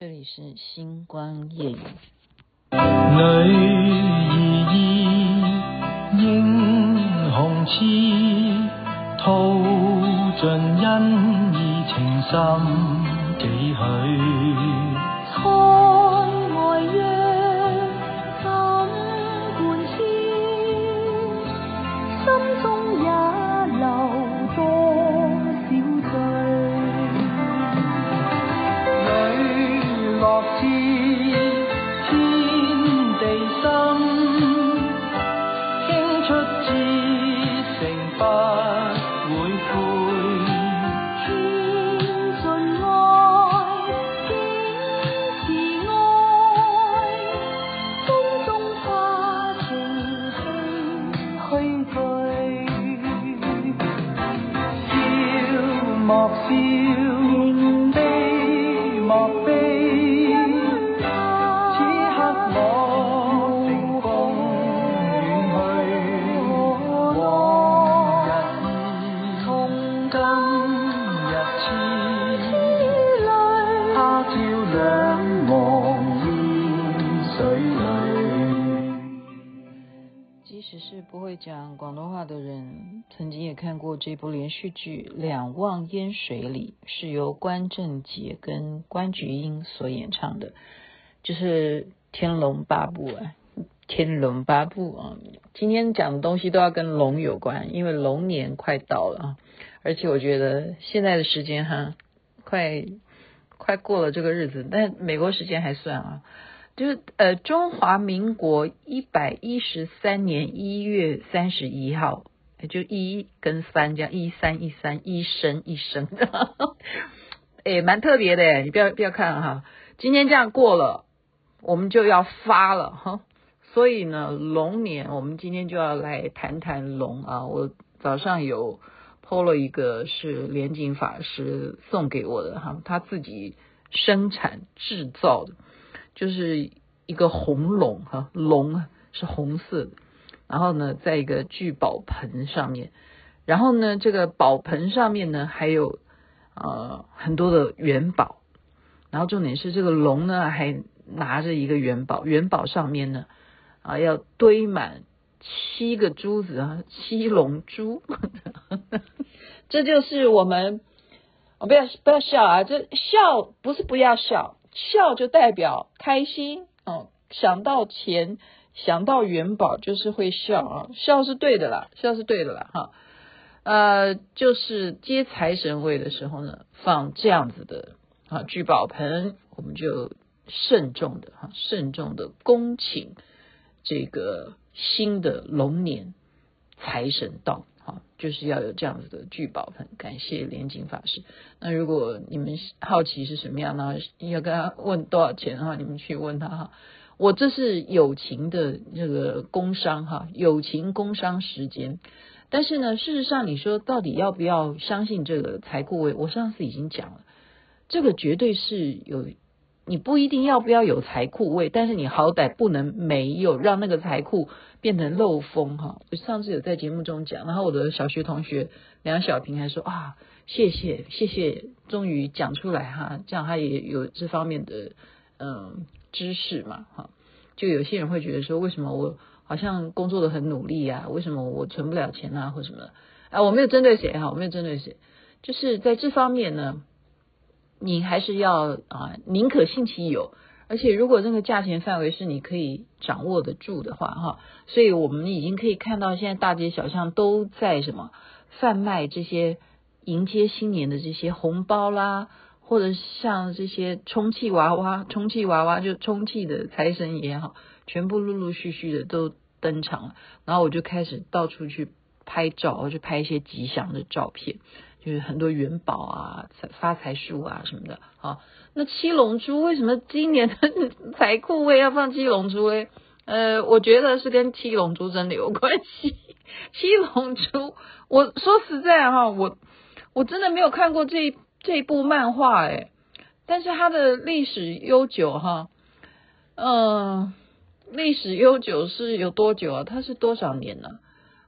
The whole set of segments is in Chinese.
这里是星光夜雨。女儿意，英雄痴，吐尽恩义情深几许。是不会讲广东话的人曾经也看过这部连续剧《两忘烟水里》，是由关正杰跟关菊英所演唱的，就是《天龙八部》啊，《天龙八部》啊。今天讲的东西都要跟龙有关，因为龙年快到了啊，而且我觉得现在的时间哈，快快过了这个日子，但美国时间还算啊。就是呃，中华民国一百一十三年一月三十一号，就一跟三这样，一三一三一生一生的，哎，蛮特别的，你不要不要看哈，今天这样过了，我们就要发了哈，所以呢，龙年我们今天就要来谈谈龙啊。我早上有 po 了一个是莲景法师送给我的哈，他自己生产制造的。就是一个红龙哈，龙是红色的，然后呢，在一个聚宝盆上面，然后呢，这个宝盆上面呢还有呃很多的元宝，然后重点是这个龙呢还拿着一个元宝，元宝上面呢啊要堆满七个珠子啊，七龙珠，这就是我们，我不要不要笑啊，这笑不是不要笑。笑就代表开心哦，想到钱，想到元宝，就是会笑啊，笑是对的啦，笑是对的啦，哈，呃，就是接财神位的时候呢，放这样子的啊聚宝盆，我们就慎重的哈，慎重的恭请这个新的龙年财神到。就是要有这样子的聚宝盆，感谢莲景法师。那如果你们好奇是什么样呢？要跟他问多少钱的话，你们去问他哈。我这是友情的这个工伤哈，友情工伤时间。但是呢，事实上你说到底要不要相信这个财库位？我上次已经讲了，这个绝对是有。你不一定要不要有财库位，但是你好歹不能没有，让那个财库变成漏风哈。我上次有在节目中讲，然后我的小学同学梁小平还说啊，谢谢谢谢，终于讲出来哈，这样他也有这方面的嗯知识嘛哈。就有些人会觉得说，为什么我好像工作的很努力啊，为什么我存不了钱啊，或什么？啊，我没有针对谁哈，我没有针对谁，就是在这方面呢。你还是要啊，宁可信其有，而且如果那个价钱范围是你可以掌握得住的话，哈，所以我们已经可以看到，现在大街小巷都在什么贩卖这些迎接新年的这些红包啦，或者像这些充气娃娃、充气娃娃就充气的财神爷哈，全部陆陆续续的都登场了，然后我就开始到处去拍照，我就拍一些吉祥的照片。就是很多元宝啊、发财树啊什么的啊。那七龙珠为什么今年的 财库位要放七龙珠诶？呃，我觉得是跟七龙珠真的有关系。七龙珠，我说实在哈，我我真的没有看过这这部漫画诶，但是它的历史悠久哈，嗯，历史悠久是有多久啊？它是多少年呢？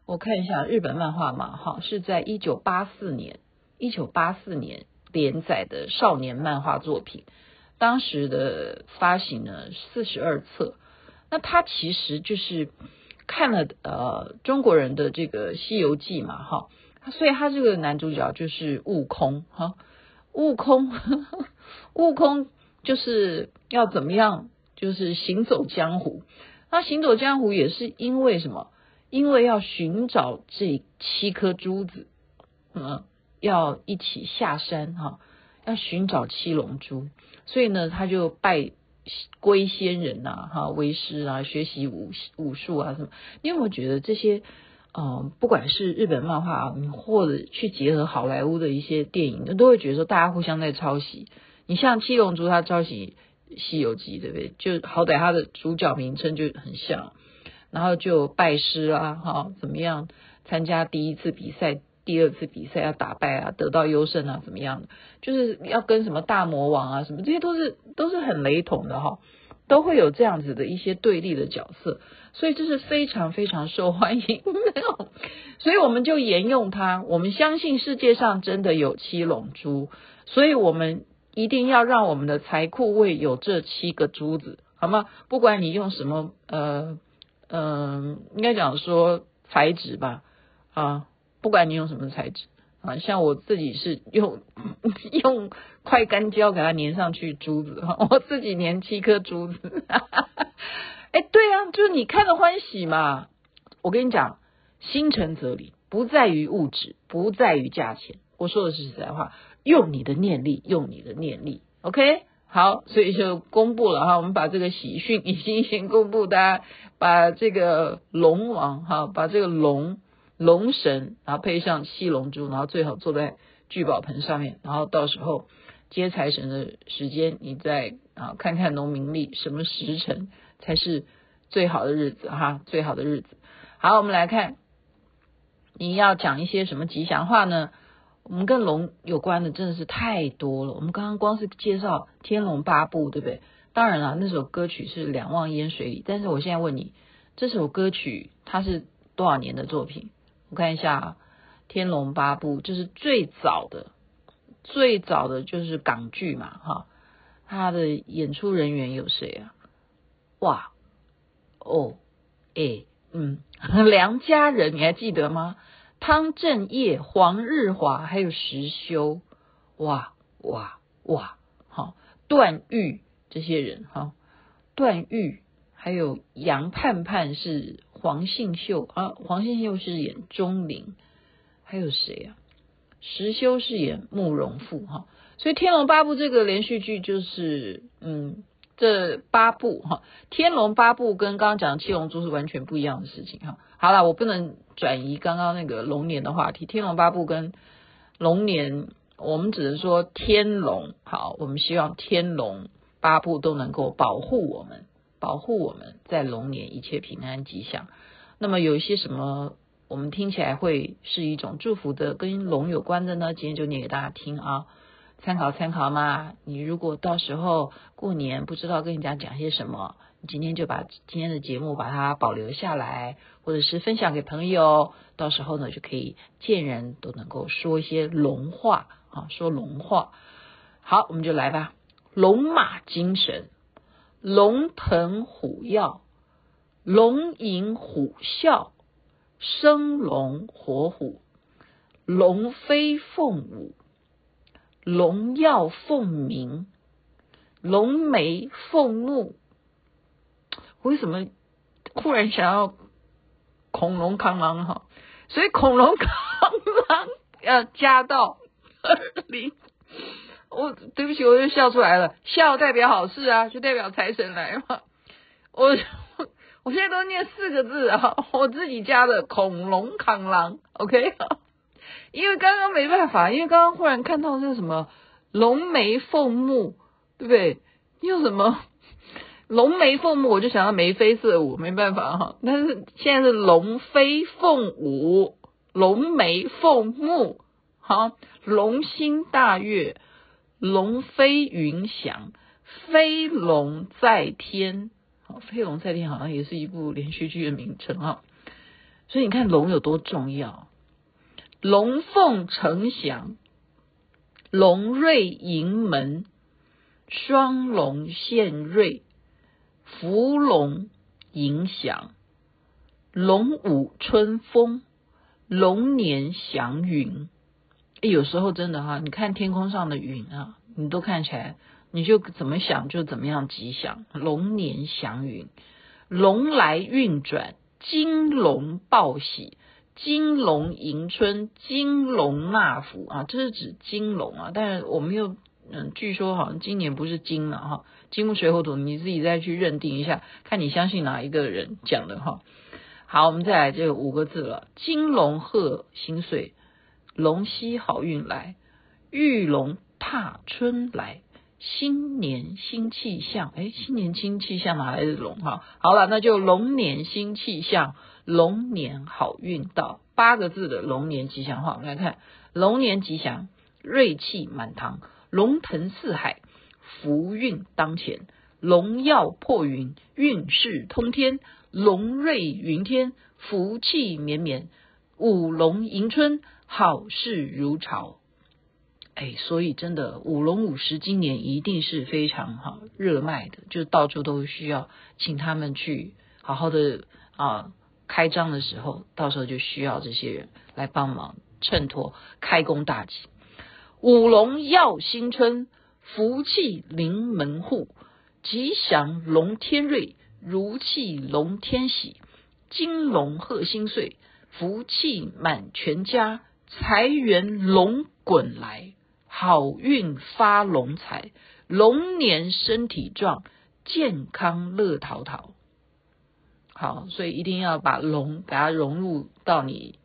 我看一下日本漫画嘛，哈，是在一九八四年。一九八四年连载的少年漫画作品，当时的发行呢四十二册，那他其实就是看了呃中国人的这个《西游记》嘛，哈，所以他这个男主角就是悟空，哈，悟空，悟空就是要怎么样，就是行走江湖。那行走江湖也是因为什么？因为要寻找这七颗珠子，嗯，要一起下山哈。要寻找七龙珠，所以呢，他就拜龟仙人呐，哈，为师啊，学习武武术啊什么。你有没有觉得这些，嗯、不管是日本漫画啊，或者去结合好莱坞的一些电影，都会觉得说大家互相在抄袭。你像七龙珠，他抄袭《西游记》，对不对？就好歹他的主角名称就很像，然后就拜师啊，哈，怎么样参加第一次比赛？第二次比赛要打败啊，得到优胜啊，怎么样的？就是要跟什么大魔王啊，什么这些都是都是很雷同的哈，都会有这样子的一些对立的角色，所以这是非常非常受欢迎。没有所以我们就沿用它，我们相信世界上真的有七龙珠，所以我们一定要让我们的财库位有这七个珠子，好吗？不管你用什么，呃，嗯、应该讲说材质吧，啊。不管你用什么材质啊，像我自己是用 用快干胶给它粘上去珠子哈，我自己粘七颗珠子，哎，对啊，就是你看着欢喜嘛。我跟你讲，心诚则灵，不在于物质，不在于价钱。我说的是实在话，用你的念力，用你的念力，OK？好，所以就公布了哈，我们把这个喜讯已经先公布，大家把这个龙王哈，把这个龙。龙神，然后配上七龙珠，然后最好坐在聚宝盆上面，然后到时候接财神的时间，你再啊看看农民历什么时辰才是最好的日子哈，最好的日子。好，我们来看你要讲一些什么吉祥话呢？我们跟龙有关的真的是太多了。我们刚刚光是介绍《天龙八部》，对不对？当然了，那首歌曲是《两忘烟水里》，但是我现在问你，这首歌曲它是多少年的作品？我看一下啊《天龙八部》，就是最早的，最早的就是港剧嘛，哈，他的演出人员有谁啊？哇，哦，哎，嗯，梁家仁你还记得吗？汤镇业、黄日华还有石修，哇哇哇，好，段誉这些人哈，段誉还有杨盼盼是。黄信秀啊，黄信秀是演钟灵，还有谁啊？石修饰演慕容复哈，所以《天龙八部》这个连续剧就是，嗯，这八部哈，《天龙八部》跟刚刚讲的七龙珠是完全不一样的事情哈。好了，我不能转移刚刚那个龙年的话题，《天龙八部》跟龙年，我们只能说天龙好，我们希望天龙八部都能够保护我们。保护我们在龙年一切平安吉祥。那么有一些什么我们听起来会是一种祝福的，跟龙有关的呢？今天就念给大家听啊，参考参考嘛。你如果到时候过年不知道跟人家讲些什么，你今天就把今天的节目把它保留下来，或者是分享给朋友，到时候呢就可以见人都能够说一些龙话啊，说龙话。好，我们就来吧，龙马精神。龙腾虎跃，龙吟虎啸，生龙活虎，龙飞凤舞，龙耀凤鸣，龙眉凤目。为什么忽然想要恐龙扛狼哈？所以恐龙扛狼要加到二零。我对不起，我又笑出来了。笑代表好事啊，就代表财神来嘛。我 我现在都念四个字啊，我自己家的恐龙扛狼，OK。因为刚刚没办法，因为刚刚忽然看到这什么龙眉凤目，对不对？又什么 龙眉凤目，我就想到眉飞色舞，没办法哈。但是现在是龙飞凤舞，龙眉凤目，好，龙心大悦。龙飞云翔，飞龙在天，好，飞龙在天好像也是一部连续剧的名称哈。所以你看龙有多重要，龙凤呈祥，龙瑞迎门，双龙献瑞，福龙迎祥，龙舞春风，龙年祥云。哎，有时候真的哈，你看天空上的云啊，你都看起来，你就怎么想就怎么样吉祥。龙年祥云，龙来运转，金龙报喜，金龙迎春，金龙纳福啊，这是指金龙啊。但是我们又嗯，据说好像今年不是金了哈，金木水火土，你自己再去认定一下，看你相信哪一个人讲的哈。好，我们再来这五个字了，金龙贺新岁。龙禧好运来，玉龙踏春来，新年新气象。哎，新年新气象哪来的龙哈？好了，那就龙年新气象，龙年好运到。八个字的龙年吉祥话，我们来看：龙年吉祥，瑞气满堂，龙腾四海，福运当前，龙耀破云，运势通天，龙瑞云天，福气绵绵，舞龙迎春。好事如潮，哎，所以真的舞龙舞狮今年一定是非常好热卖的，就到处都需要请他们去好好的啊开张的时候，到时候就需要这些人来帮忙衬托开工大吉。舞龙耀新春，福气临门户，吉祥龙天瑞，如气龙天喜，金龙贺新岁，福气满全家。财源龙滚来，好运发龙财，龙年身体壮，健康乐陶陶。好，所以一定要把龙给它融入到你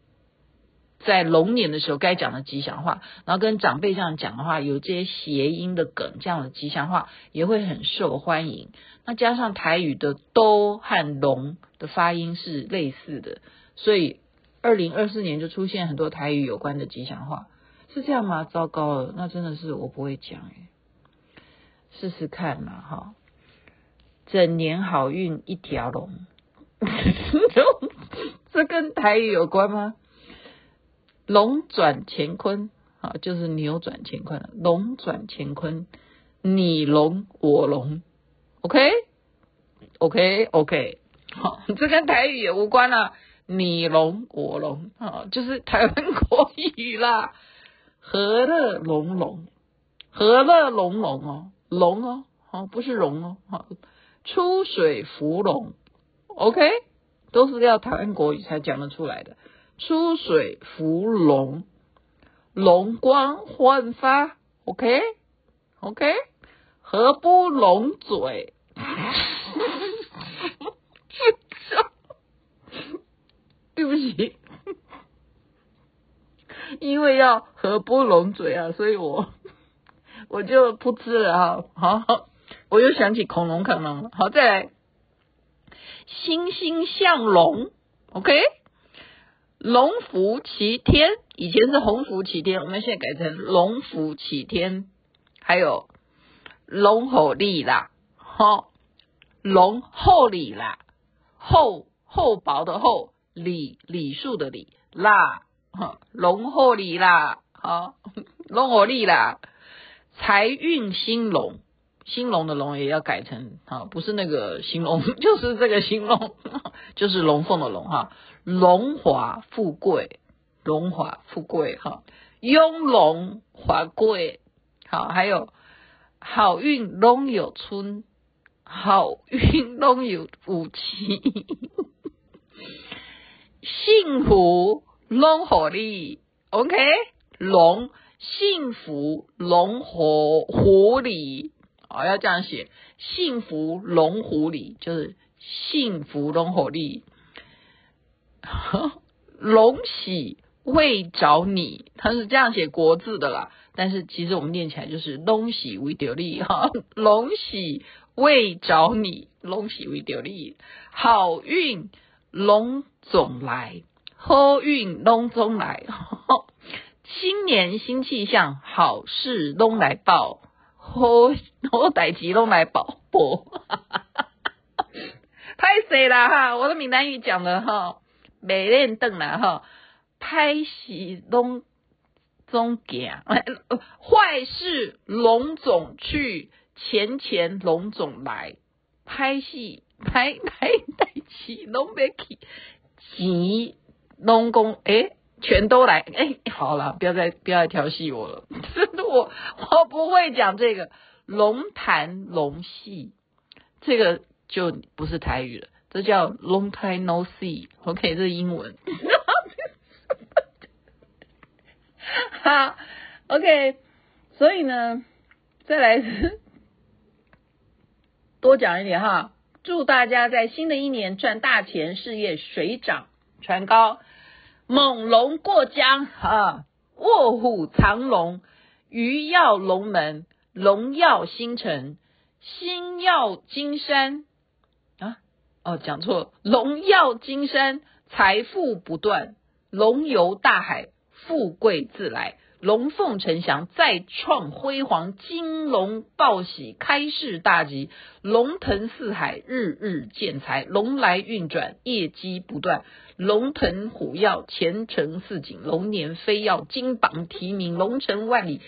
在龙年的时候该讲的吉祥话，然后跟长辈这样讲的话，有这些谐音的梗，这样的吉祥话也会很受欢迎。那加上台语的“都”和“龙”的发音是类似的，所以。二零二四年就出现很多台语有关的吉祥话，是这样吗？糟糕了，那真的是我不会讲哎，试试看嘛哈。整年好运一条龙，这跟台语有关吗？龙转乾坤。啊，就是扭转乾坤，龙转乾坤，你龙我龙，OK，OK，OK，好，这跟台语也无关了。你龙我龙啊，就是台湾国语啦，和乐融融，和乐融融哦，龙哦，好不是龙哦，出水芙蓉，OK，都是要台湾国语才讲得出来的，出水芙蓉，容光焕发，OK，OK，合不拢嘴。对不起，因为要合不拢嘴啊，所以我 我就不吃了啊。好，我又想起恐龙，恐龙。好，再来，欣欣向荣，OK，龙福齐天，以前是鸿福齐天，我们现在改成龙福齐天。还有龙吼利啦，好，龙厚礼啦，厚厚薄的厚。礼礼数的礼啦，龙贺礼啦，好龙贺礼啦，财运兴隆，兴隆的隆也要改成啊，不是那个兴隆，就是这个兴隆，就是龙凤的龙哈，荣华富贵，荣华富贵哈，雍容华贵，好，还有好运龙有春，好运龙有福气。幸福龙虎力，OK，龙幸福龙虎虎里，哦，要这样写，幸福龙虎里就是幸福龙虎里，龙喜为找你，它是这样写国字的啦，但是其实我们念起来就是龙喜为着你。哈，龙喜为 找你，龙喜为着你，好运。龙总来，好运龙总来，新年新气象，好事龙来报，好好代志龙来报报，太水了哈！我的闽南语讲的哈，没练邓了哈，拍戏龙总行，坏事龙总去，钱钱龙总来，拍戏拍拍带起龙别起，钱龙公哎，全都来哎，好了，不要再不要再调戏我了，真的我我不会讲这个龙潭龙戏，这个就不是台语了，这叫 long time no see，OK，这是英文。好，OK，所以呢，再来多讲一点哈，祝大家在新的一年赚大钱，事业水涨船高，猛龙过江啊，卧虎藏龙，鱼跃龙门，龙耀星辰，星耀金山啊，哦，讲错了，龙耀金山，财富不断，龙游大海。富贵自来，龙凤呈祥，再创辉煌，金龙报喜，开市大吉，龙腾四海，日日见财，龙来运转，业绩不断，龙腾虎跃，前程似锦，龙年飞跃，金榜题名，龙程万里，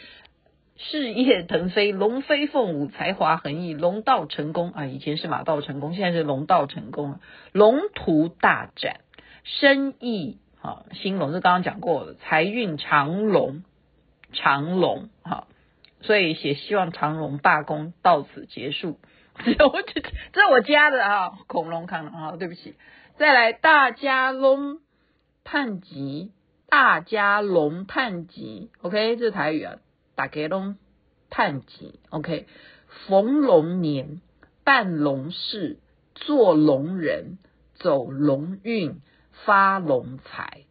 事业腾飞，龙飞凤舞，才华横溢，龙道成功啊！以前是马到成功，现在是龙道成功！龙图大展，生意。啊，兴隆是刚刚讲过的，财运长龙，长龙，哈，所以写希望长龙罢工到此结束。这是我家的啊，恐龙看了啊，对不起。再来，大家龙探吉，大家龙探吉，OK，这是台语啊，大家龙探吉，OK，逢龙年办龙事，做龙人，走龙运。发龙财，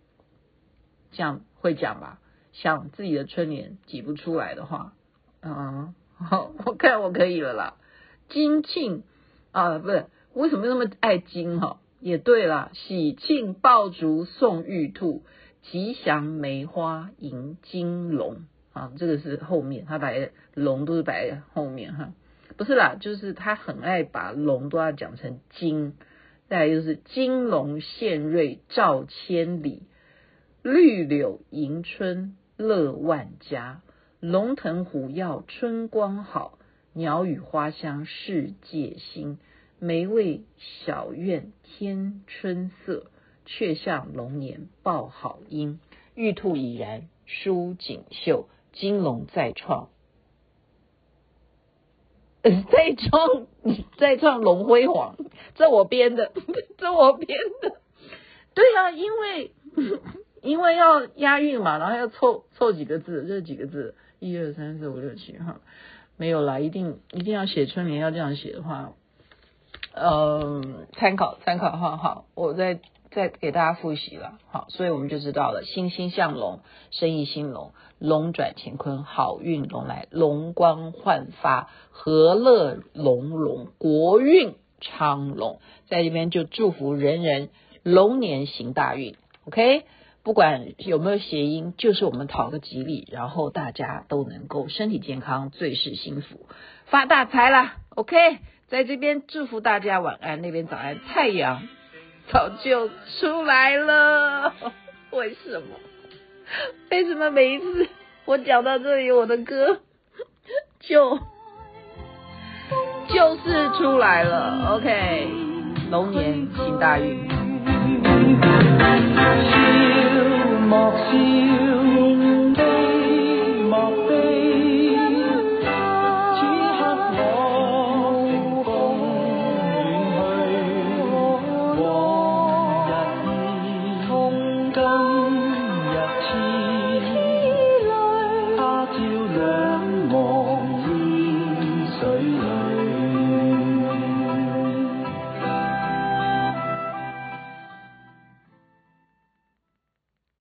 这样会讲吧？想自己的春联挤不出来的话，嗯，好，我看我可以了啦。金庆啊，不是，为什么那么爱金哈？也对啦，喜庆爆竹送玉兔，吉祥梅花迎金龙啊。这个是后面，他摆龙都是摆在后面哈。不是啦，就是他很爱把龙都要讲成金。再来就是金龙献瑞照千里，绿柳迎春乐万家，龙腾虎跃春光好，鸟语花香世界新，梅味小院添春色，却向龙年报好音。玉兔已然书锦绣，金龙再创。再创再创龙辉煌，这我编的，这我编的。对啊，因为因为要押韵嘛，然后要凑凑几个字，这几个字，一二三四五六七哈，没有啦，一定一定要写春联，要这样写的话，嗯，参考参考哈，好，我再再给大家复习了，好，所以我们就知道了，欣欣向荣，生意兴隆。龙转乾坤，好运龙来，龙光焕发，和乐融融，国运昌隆。在这边就祝福人人龙年行大运，OK？不管有没有谐音，就是我们讨个吉利，然后大家都能够身体健康，最是幸福，发大财啦，OK？在这边祝福大家晚安，那边早安，太阳早就出来了，为什么？为什么每一次我讲到这里，我的歌就就是出来了？OK，龙年行大运。莫笑。